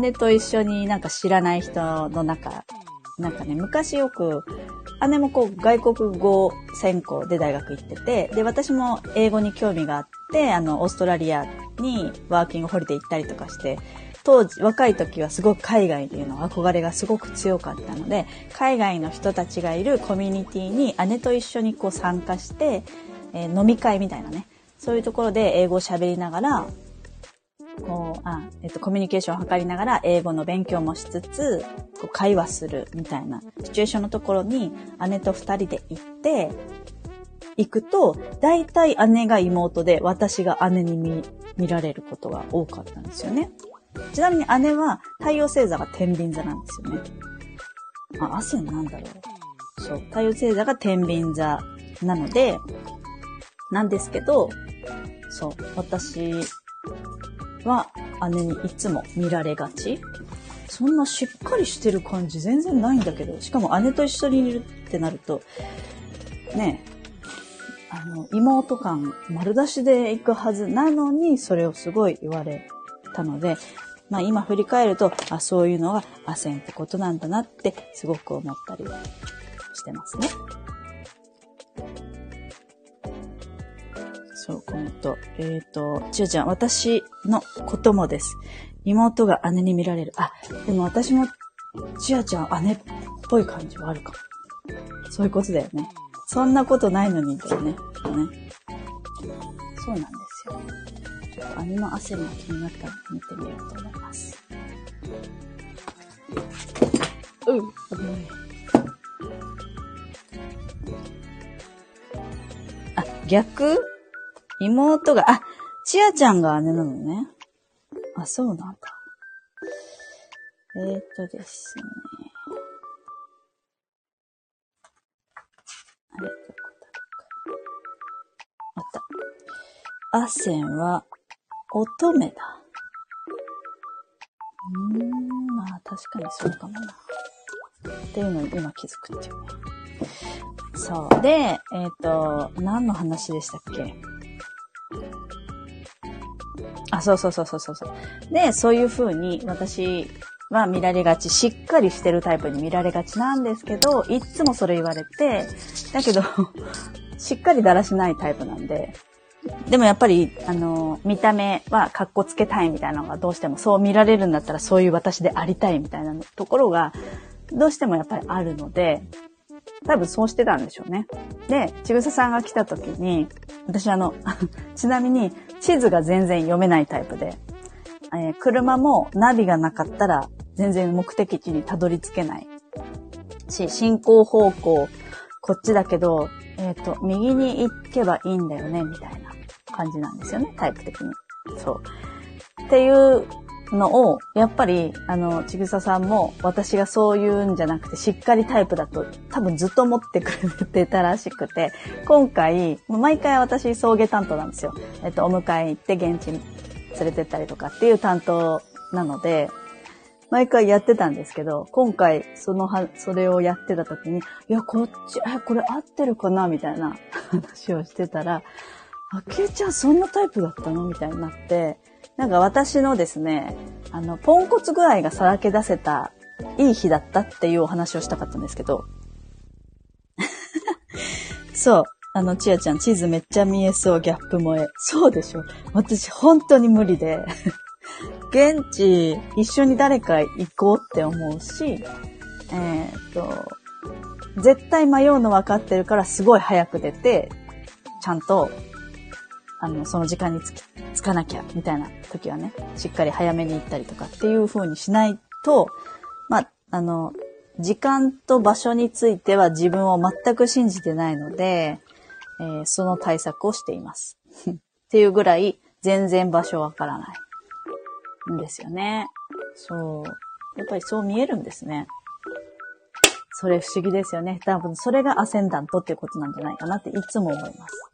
姉と一緒になんか知らない人の中、なんかね、昔よく、姉もこう外国語専攻で大学行ってて、で、私も英語に興味があって、あの、オーストラリアにワーキングホリデー行ったりとかして、当時、若い時はすごく海外っていうの憧れがすごく強かったので、海外の人たちがいるコミュニティに姉と一緒にこう参加して、えー、飲み会みたいなね、そういうところで英語を喋りながら、こう、あ、えっと、コミュニケーションを図りながら英語の勉強もしつつ、こう会話するみたいなシチュエーションのところに姉と二人で行って、行くと、大体姉が妹で私が姉に見、見られることが多かったんですよね。ちなみに姉は太陽星座が天秤座なんですよね。あ、汗なんだろう。そう、太陽星座が天秤座なので、なんですけど、そう、私は姉にいつも見られがち。そんなしっかりしてる感じ全然ないんだけど、しかも姉と一緒にいるってなると、ねあの、妹感丸出しで行くはずなのに、それをすごい言われたので、まあ今振り返ると、あ、そういうのがアセンってことなんだなってすごく思ったりはしてますね。そう、コメント。えっ、ー、と、ちおちゃん、私のこともです。妹が姉に見られる。あ、でも私も、ちあちゃん姉っぽい感じはあるかも。そういうことだよね。そんなことないのにだよね。ねそうなんですよ。ちょっと姉の汗も気になったら見てみようと思います。うん、危ない。あ、逆？妹が、あ、ちあちゃんが姉なのね。あ、そうなんだ。えー、っとですね。あれ、どこだろうか。あった。アセンは乙女だ。うーん、まあ確かにそうかもな。っていうのに今気づくっていうね。そう。で、えっ、ー、と、何の話でしたっけ？あ、そうそうそうそうそう。で、そういう風に私は見られがち、しっかりしてるタイプに見られがちなんですけど、いつもそれ言われて、だけど <laughs> しっかりだらしないタイプなんで、でもやっぱり、あの、見た目は格好つけたいみたいなのがどうしてもそう見られるんだったらそういう私でありたいみたいなところが、どうしてもやっぱりあるので、多分そうしてたんでしょうね。で、ちぐささんが来た時に、私あの、<laughs> ちなみに地図が全然読めないタイプで、えー、車もナビがなかったら全然目的地にたどり着けないし、進行方向、こっちだけど、えっ、ー、と、右に行けばいいんだよね、みたいな感じなんですよね、タイプ的に。そう。っていうのを、やっぱり、あの、ちぐささんも、私がそういうんじゃなくて、しっかりタイプだと、多分ずっと思ってくれてたらしくて、今回、毎回私、送迎担当なんですよ。えっと、お迎え行って、現地に連れてったりとかっていう担当なので、毎回やってたんですけど、今回、そのは、それをやってた時に、いや、こっち、え、これ合ってるかなみたいな話をしてたら、あ、けいちゃんそんなタイプだったのみたいになって、なんか私のですね、あの、ポンコツ具合がさらけ出せた、いい日だったっていうお話をしたかったんですけど。<laughs> そう。あの、ちやちゃん、地図めっちゃ見えそう、ギャップ萌え。そうでしょ。私、本当に無理で。現地、一緒に誰か行こうって思うし、えー、っと、絶対迷うの分かってるから、すごい早く出て、ちゃんとあの、その時間につき、つかなきゃ、みたいな時はね、しっかり早めに行ったりとかっていう風にしないと、まあ、あの、時間と場所については自分を全く信じてないので、えー、その対策をしています。<laughs> っていうぐらい全然場所わからないんですよね。そう。やっぱりそう見えるんですね。それ不思議ですよね。多分それがアセンダントっていうことなんじゃないかなっていつも思います。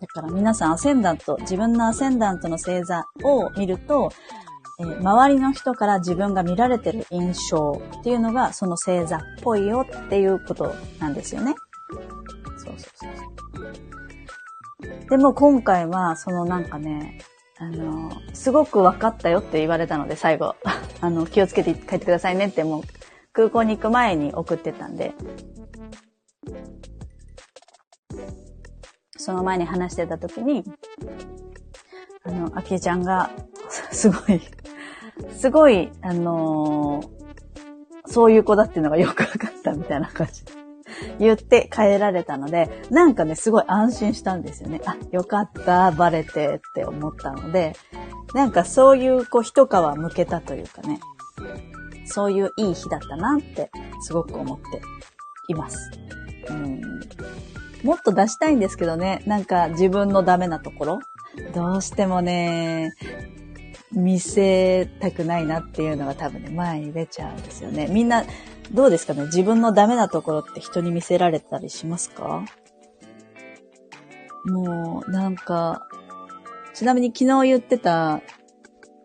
だから皆さんアセンダント、自分のアセンダントの星座を見ると、えー、周りの人から自分が見られてる印象っていうのがその星座っぽいよっていうことなんですよね。そうそうそうでも今回はそのなんかね、あの、すごく分かったよって言われたので最後、<laughs> あの、気をつけて帰ってくださいねってもう空港に行く前に送ってたんで、その前に話してた時に、あの、あきえちゃんが、<laughs> すごい、すごい、あのー、そういう子だっていうのがよくわかったみたいな感じで言って帰られたので、なんかね、すごい安心したんですよね。あ、よかった、バレてって思ったので、なんかそういう、こう、一皮向けたというかね、そういういい日だったなって、すごく思っています。うんもっと出したいんですけどね。なんか自分のダメなところ。どうしてもね、見せたくないなっていうのが多分ね、前に出ちゃうんですよね。みんな、どうですかね？自分のダメなところって人に見せられたりしますか？もう、なんか、ちなみに昨日言ってた、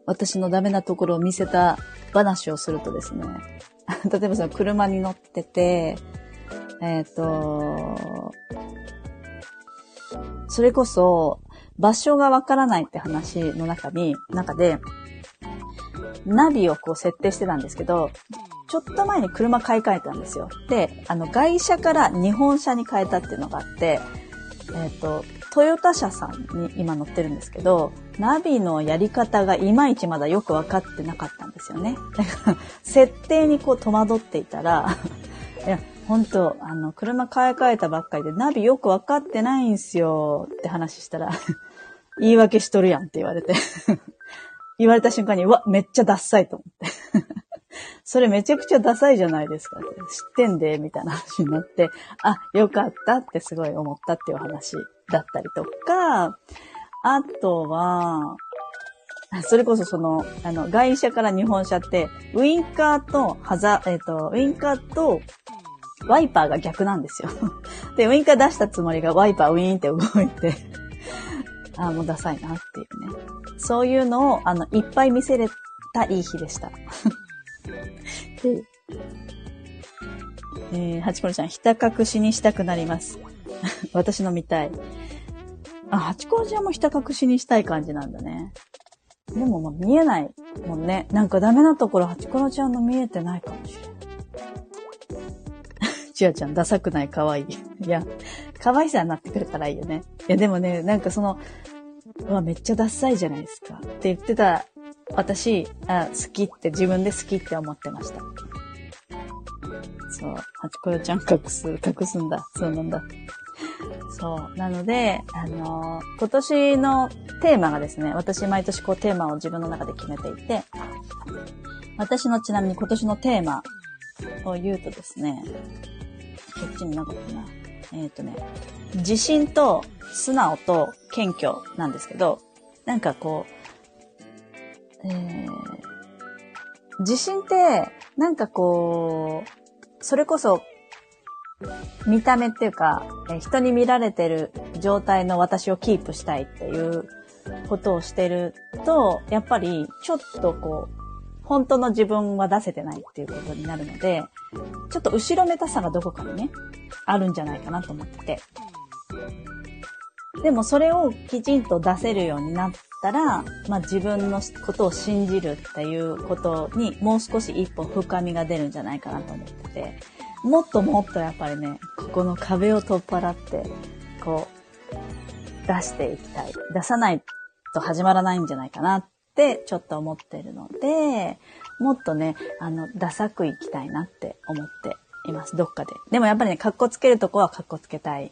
私のダメなところを見せた話をするとですね、例えばその車に乗ってて、えっ、ー、と、それこそ、場所がわからないって話の中に、中で、ナビをこう設定してたんですけど、ちょっと前に車買い替えたんですよ。で、あの、外車から日本車に変えたっていうのがあって、えっ、ー、と、トヨタ車さんに今乗ってるんですけど、ナビのやり方がいまいちまだよくわかってなかったんですよね。設定にこう戸惑っていたら、いや、本当あの、車買い替えたばっかりでナビよくわかってないんすよって話したら <laughs> 言い訳しとるやんって言われて。<laughs> 言われた瞬間に、うわ、めっちゃダッサいと思って。<laughs> それめちゃくちゃダサいじゃないですか。知ってんで、みたいな話になって、あ、よかったってすごい思ったっていう話だったりとか、あとは、それこそその、あの、外車から日本車って、ウインカーとハザ、えっ、ー、と、ウインカーとワイパーが逆なんですよ。で、ウインカー出したつもりがワイパーウィーンって動いてああ、もうダサいなっていうね。そういうのを、あの、いっぱい見せれたいい日でした。で、えー、ハチコロちゃん、ひた隠しにしたくなります。私の見たい。あ、ハチコロちゃんもひた隠しにしたい感じなんだね。でももう見えないもんね。なんかダメなところ、ハチコロちゃんの見えてないかもしれない。ちあちゃん、ダサくない？可愛い。いや、可愛さになってくれたらいいよね。いや、でもね、なんかその、うわ、めっちゃダサいじゃないですか。って言ってた、私、あ好きって自分で好きって思ってました。そう。ハチコヨちゃん隠す、隠すんだ。そうなんだ。そう。なので、あのー、今年のテーマがですね、私毎年こうテーマを自分の中で決めていて、私のちなみに今年のテーマを言うとですね、こっちになかったな。えっ、ー、とね、自信と素直と謙虚なんですけど、なんかこう、えー、自信って、なんかこう、それこそ、見た目っていうか、人に見られてる状態の私をキープしたいっていうことをしてると、やっぱりちょっとこう、本当の自分は出せてないっていうことになるので、ちょっと後ろめたさがどこかにね、あるんじゃないかなと思ってて。でもそれをきちんと出せるようになったら、まあ自分のことを信じるっていうことにもう少し一歩深みが出るんじゃないかなと思ってて、もっともっとやっぱりね、ここの壁を取っ払って、こう、出していきたい。出さないと始まらないんじゃないかなっってちょっと思ってるので、もっとね、あの、ダサくいきたいなって思っています。どっかで。でもやっぱりね、カッコつけるとこはカッコつけたい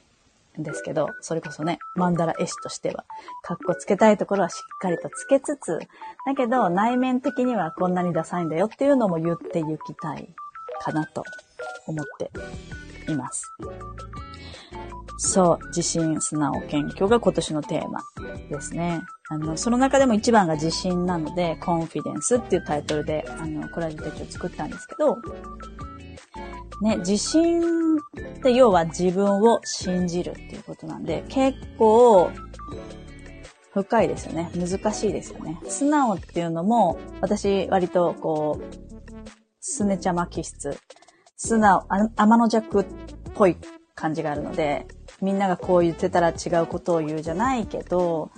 んですけど、それこそね、マンダラ絵師としては、カッコつけたいところはしっかりとつけつつ、だけど内面的にはこんなにダサいんだよっていうのも言って行きたいかなと思っています。そう、自信、素直、謙虚が今年のテーマですね。あの、その中でも一番が自信なので、コンフィデンスっていうタイトルで、あの、コラージュ手帳作ったんですけど、ね、自信って要は自分を信じるっていうことなんで、結構深いですよね。難しいですよね。素直っていうのも、私割とこう、すねちゃま気質、素直、あ天の弱っぽい感じがあるので、みんながこう言ってたら違うことを言うじゃないけど、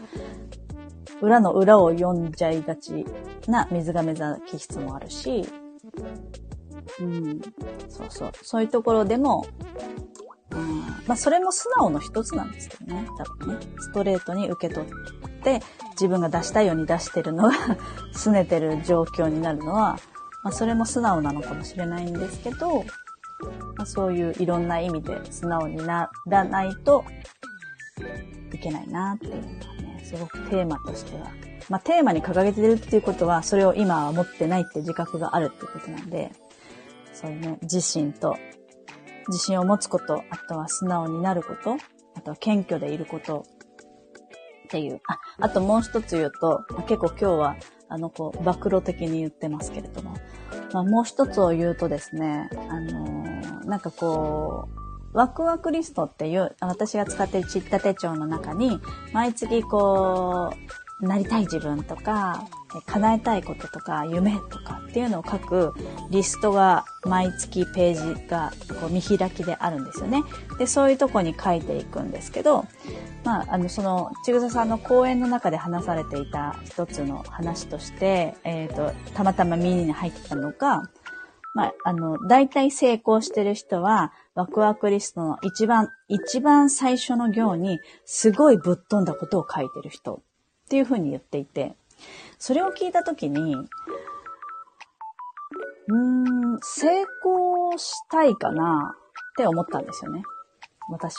裏の裏を読んじゃいがちな水亀座気質もあるし、うん、そうそう。そういうところでも、うん、まあそれも素直の一つなんですけどね、多分ね。ストレートに受け取って自分が出したいように出してるのが <laughs> 拗ねてる状況になるのは、まあそれも素直なのかもしれないんですけど、まあ、そういういろんな意味で素直にならないといけないなっていうのはね、すごくテーマとしては。まあテーマに掲げてるっていうことは、それを今は持ってないって自覚があるっていうことなんで、そういうね、自信と、自信を持つこと、あとは素直になること、あとは謙虚でいること、っていう。あ、あともう一つ言うと、結構今日は、あの、こう、暴露的に言ってますけれども、まあ、もう一つを言うとですね、あの、なんかこう、ワクワクリストっていう、私が使ってるチッタ手帳の中に、毎月こう、なりたい自分とか、叶えたいこととか、夢とかっていうのを書くリストが毎月ページがこう見開きであるんですよね。で、そういうとこに書いていくんですけど、まあ、あの、その、ちぐささんの講演の中で話されていた一つの話として、えっ、ー、と、たまたま耳に入ってたのが、まあ、あの、大体成功してる人は、ワクワクリストの一番、一番最初の行に、すごいぶっ飛んだことを書いてる人っていうふうに言っていて、それを聞いたときに、うーん、成功したいかなって思ったんですよね。私。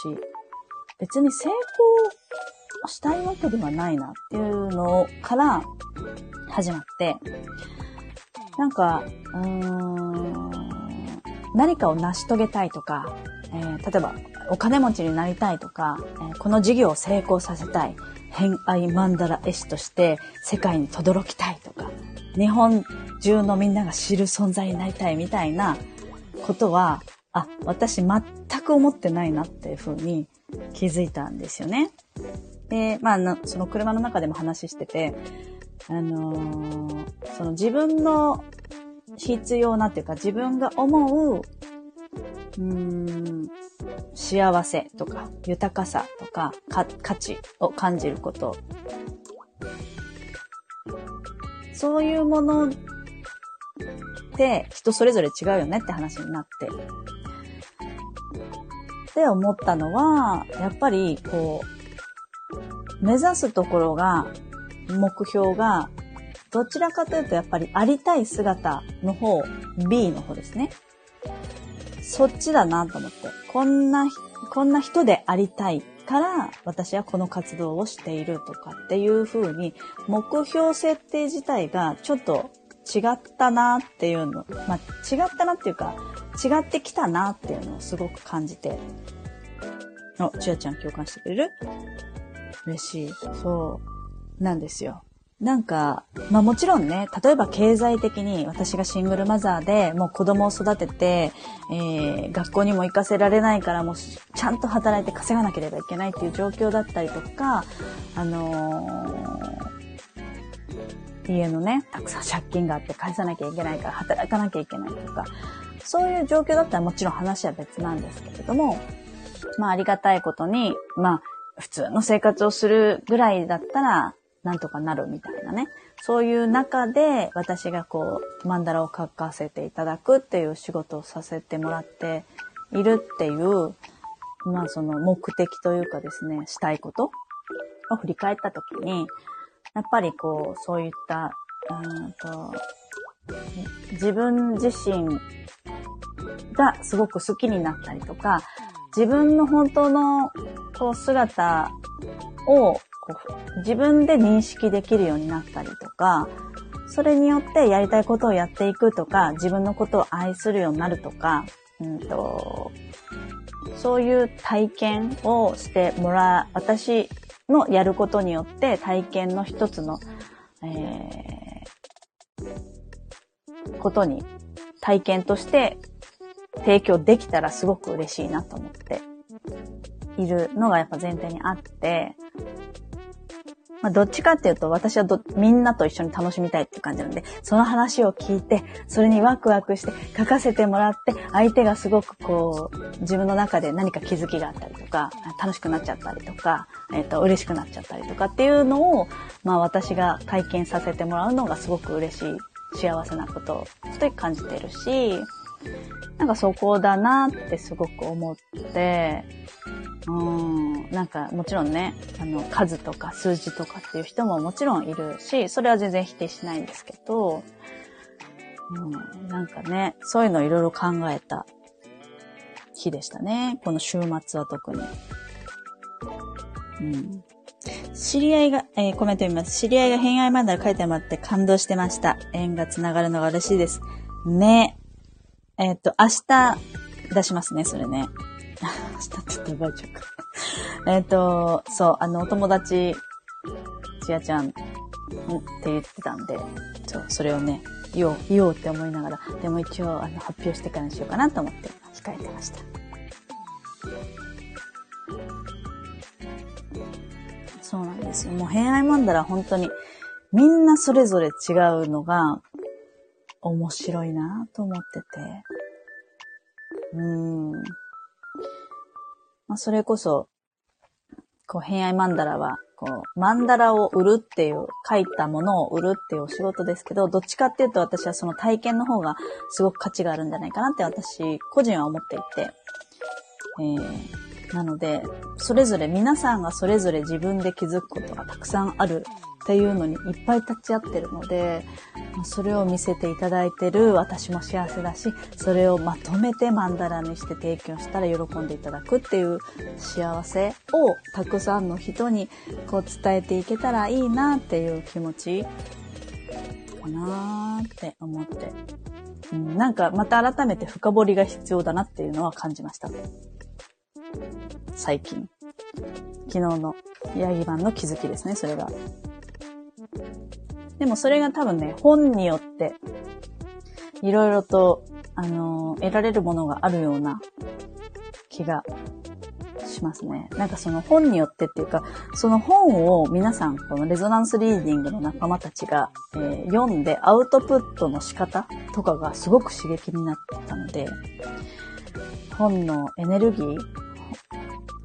別に成功したいわけではないなっていうのから始まって、なんか、うーん、何かを成し遂げたいとか、えー、例えばお金持ちになりたいとか、えー、この事業を成功させたい、偏愛マンダラ絵師として世界に轟きたいとか、日本中のみんなが知る存在になりたいみたいなことは、あ、私全く思ってないなっていうふうに気づいたんですよね。で、まあ、その車の中でも話してて、あのー、その自分の必要なっていうか自分が思う、うん、幸せとか豊かさとか価値を感じること。そういうものって人それぞれ違うよねって話になって。って思ったのは、やっぱりこう、目指すところが、目標が、どちらかというとやっぱりありたい姿の方、B の方ですね。そっちだなと思って。こんな、こんな人でありたいから私はこの活動をしているとかっていう風に目標設定自体がちょっと違ったなっていうの、まあ、違ったなっていうか違ってきたなっていうのをすごく感じて。お、ちやちゃん共感してくれる？嬉しい。そう。なんですよ。なんか、まあもちろんね、例えば経済的に私がシングルマザーでもう子供を育てて、えー、学校にも行かせられないからもうちゃんと働いて稼がなければいけないっていう状況だったりとか、あのー、家のね、たくさん借金があって返さなきゃいけないから働かなきゃいけないとか、そういう状況だったらもちろん話は別なんですけれども、まあありがたいことに、まあ普通の生活をするぐらいだったら、なんとかなるみたいなね。そういう中で私がこう、マンダラを書かせていただくっていう仕事をさせてもらっているっていう、まあその目的というかですね、したいことを振り返った時に、やっぱりこう、そういった、うんと、自分自身がすごく好きになったりとか、自分の本当のこう姿を自分で認識できるようになったりとか、それによってやりたいことをやっていくとか、自分のことを愛するようになるとか、うんと、そういう体験をしてもらう、私のやることによって体験の一つの、えー、ことに体験として提供できたらすごく嬉しいなと思っているのがやっぱ前提にあって、まあ、どっちかっていうと、私はど、みんなと一緒に楽しみたいっていう感じなので、その話を聞いて、それにワクワクして書かせてもらって、相手がすごくこう、自分の中で何か気づきがあったりとか、楽しくなっちゃったりとか、えっ、ー、と、嬉しくなっちゃったりとかっていうのを、まあ私が体験させてもらうのがすごく嬉しい、幸せなことと感じてるし、なんかそこだなってすごく思って、うん、なんかもちろんね、あの、数とか数字とかっていう人ももちろんいるし、それは全然否定しないんですけど、うん、なんかね、そういうのいろいろ考えた日でしたね。この週末は特に。うん。知り合いが、えー、コメント読みます。知り合いが偏愛漫画書いてもらって感動してました。縁が繋がるのが嬉しいです。ね。えっ、ー、と、明日出しますね、それね。<laughs> 明日って言ってばあちゃうか。<laughs> えっと、そう、あの、お友達、ちやちゃんって言ってたんで、そう、それをね、言おう、言おうって思いながら、でも一応、あの、発表してからにしようかなと思って控えてました。そうなんですよ。もう、偏愛マンダラ本当に、みんなそれぞれ違うのが、面白いなと思ってて。うーん。まあ、それこそ、こう、偏愛マンダラは、こう、マンダラを売るっていう、書いたものを売るっていうお仕事ですけど、どっちかっていうと私はその体験の方がすごく価値があるんじゃないかなって私、個人は思っていて、えー、なので、それぞれ皆さんがそれぞれ自分で気づくことがたくさんあるっていうのにいっぱい立ち会ってるので、それを見せていただいてる私も幸せだし、それをまとめてマンダラにして提供したら喜んでいただくっていう幸せをたくさんの人にこう伝えていけたらいいなっていう気持ちかなーって思って。うん、なんかまた改めて深掘りが必要だなっていうのは感じました。最近。昨日のヤギ版の気づきですね、それが。でもそれが多分ね、本によって、いろいろと、あのー、得られるものがあるような気がしますね。なんかその本によってっていうか、その本を皆さん、このレゾナンスリーディングの仲間たちが、えー、読んでアウトプットの仕方とかがすごく刺激になったので、本のエネルギー、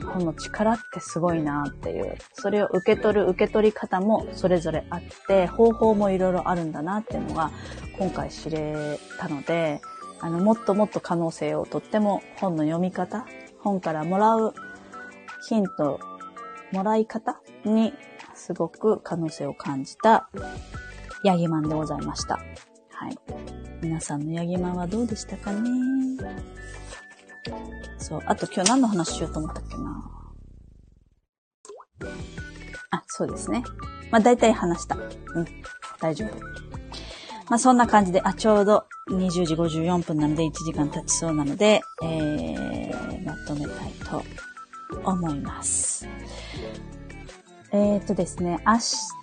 本の力ってすごいなっていう、それを受け取る受け取り方もそれぞれあって、方法もいろいろあるんだなっていうのが今回知れたので、あの、もっともっと可能性をとっても本の読み方、本からもらうヒント、もらい方にすごく可能性を感じたヤギマンでございました。はい。皆さんのヤギマンはどうでしたかね？そう。あと今日何の話しようと思ったっけな。あ、そうですね。まあ大体話した。うん。大丈夫。まあそんな感じで、あ、ちょうど20時54分なので1時間経ちそうなので、えー、まとめたいと思います。えっ、ー、とですね、明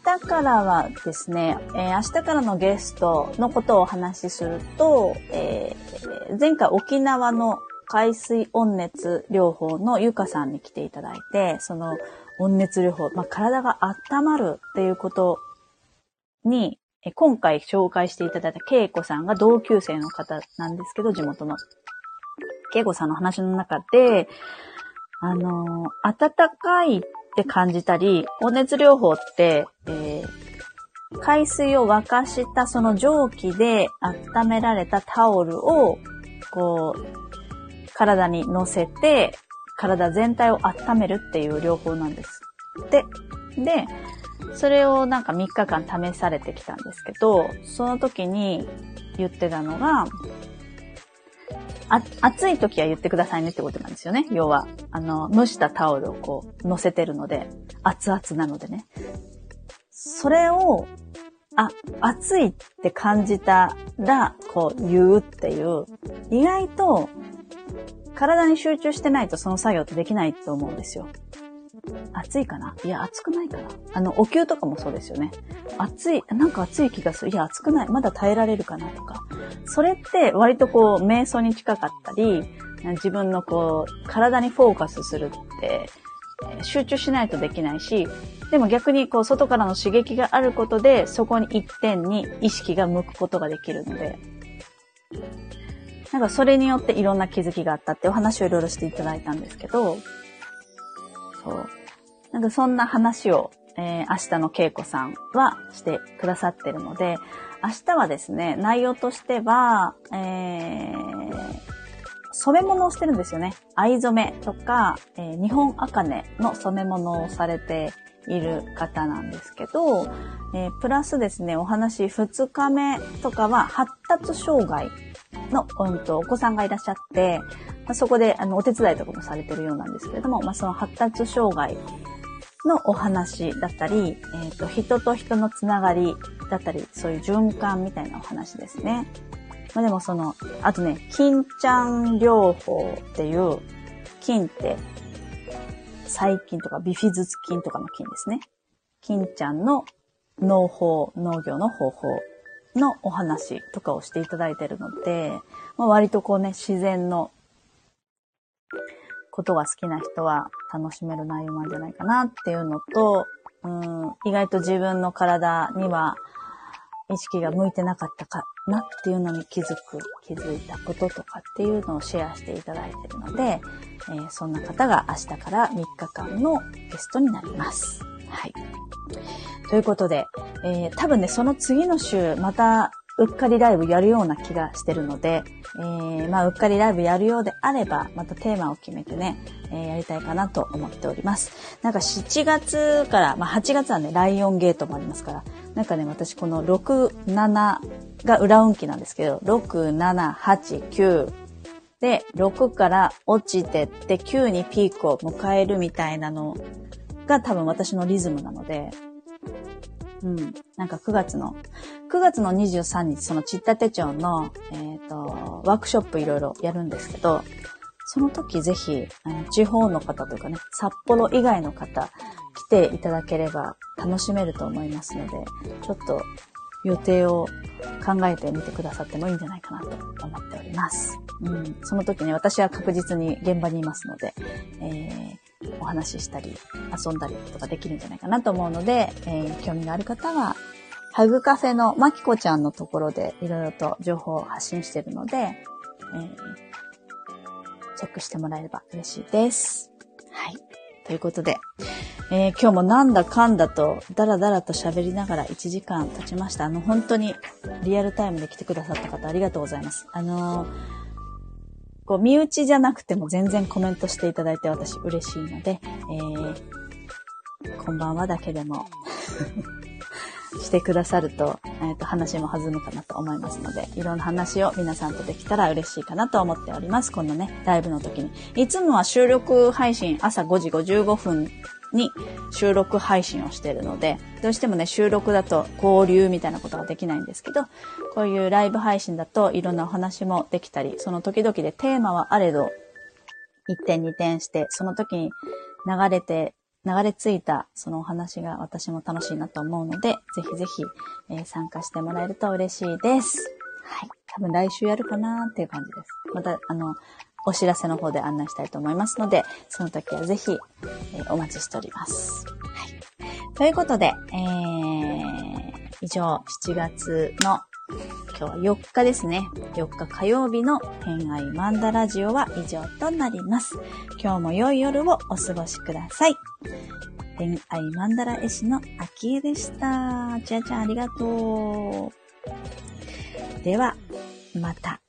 日からはですね、えー、明日からのゲストのことをお話しすると、えー、前回沖縄の海水温熱療法のゆかさんに来ていただいて、その温熱療法、まあ、体が温まるっていうことに、今回紹介していただいた恵子さんが同級生の方なんですけど、地元の。恵子さんの話の中で、あの暖かいって感じたり、温熱療法って、えー、海水を沸かしたその蒸気で温められたタオルを、こう、体に乗せて、体全体を温めるっていう療法なんです。で、で、それをなんか3日間試されてきたんですけど、その時に言ってたのが、あ、暑い時は言ってくださいねってことなんですよね。要は、あの、蒸したタオルをこう、乗せてるので、熱々なのでね。それを、あ、暑いって感じたら、こう、言うっていう、意外と体に集中してないとその作業ってできないと思うんですよ。暑いかな？いや、暑くないかな？あの、お灸とかもそうですよね。暑い、なんか暑い気がする。いや、暑くない。まだ耐えられるかなとか。それって割とこう、瞑想に近かったり、自分のこう、体にフォーカスするって、集中しないとできないし、でも逆にこう、外からの刺激があることで、そこに一点に意識が向くことができるので、なんかそれによっていろんな気づきがあったってお話をいろいろしていただいたんですけど、そう。なんかそんな話を、えー、明日の稽古さんはしてくださってるので、明日はですね、内容としては、えー、染め物をしてるんですよね。藍染めとか、えー、日本茜の染め物をされている方なんですけど、えー、プラスですね、お話2日目とかは発達障害の、うんと、お子さんがいらっしゃって、まあ、そこであのお手伝いとかもされてるようなんですけれども、まあ、その発達障害のお話だったり、えっ、ー、と、人と人のつながりだったり、そういう循環みたいなお話ですね。まあ、でもその、あとね、金ちゃん療法っていう、金って細菌とかビフィズス菌とかの菌ですね。金ちゃんの農法、農業の方法のお話とかをしていただいてるので、まあ、割とこうね、自然のことが好きな人は楽しめる内容なんじゃないかなっていうのと、うん、意外と自分の体には意識が向いてなかったかなっていうのに気づく、気づいたこととかっていうのをシェアしていただいてるので、えー、そんな方が明日から3日間のゲストになります。はい。ということで、えー、多分ね、その次の週、また、うっかりライブやるような気がしてるので、えー、まあ、うっかりライブやるようであれば、またテーマを決めてね、えー、やりたいかなと思っております。なんか7月から、まあ、8月はね、ライオンゲートもありますから、なんかね、私この6、7が裏運気なんですけど、6、7、8、9で、6から落ちてって9にピークを迎えるみたいなのが多分私のリズムなので、うん。なんか9月の、9月の23日、そのちった手帳の、えっ、ー、と、ワークショップいろいろやるんですけど、その時ぜひ、地方の方というかね、札幌以外の方、来ていただければ楽しめると思いますので、ちょっと予定を考えてみてくださってもいいんじゃないかなと思っております。うん、その時ね、私は確実に現場にいますので、えー、お話ししたり、遊んだりとかできるんじゃないかなと思うので、えー、興味がある方は、ハグカフェのまきこちゃんのところでいろいろと情報を発信してるので、えー、チェックしてもらえれば嬉しいです。はい。ということで、えー、今日もなんだかんだと、だらだらと喋りながら1時間経ちました。あの、本当にリアルタイムで来てくださった方ありがとうございます。あのー、こう、身内じゃなくても全然コメントしていただいて私嬉しいので、えー、こんばんはだけでも <laughs> してくださると、えっ、ー、と、話も弾むかなと思いますので、いろんな話を皆さんとできたら嬉しいかなと思っております。このね、ライブの時に。いつもは収録配信朝5時55分に収録配信をしているので、どうしてもね、収録だと交流みたいなことができないんですけど、こういうライブ配信だといろんなお話もできたり、その時々でテーマはあれど、一点二点して、その時に流れて、流れ着いたそのお話が私も楽しいなと思うので、ぜひぜひ、えー、参加してもらえると嬉しいです。はい。多分来週やるかなーっていう感じです。また、あの、お知らせの方で案内したいと思いますので、その時はぜひ、えー、お待ちしております。はい。ということで、えー、以上、7月の今日は4日ですね。4日火曜日の偏愛マンダラジオは以上となります。今日も良い夜をお過ごしください。恋愛マンダラ絵師の秋江でした。ちあちゃんありがとう。では、また。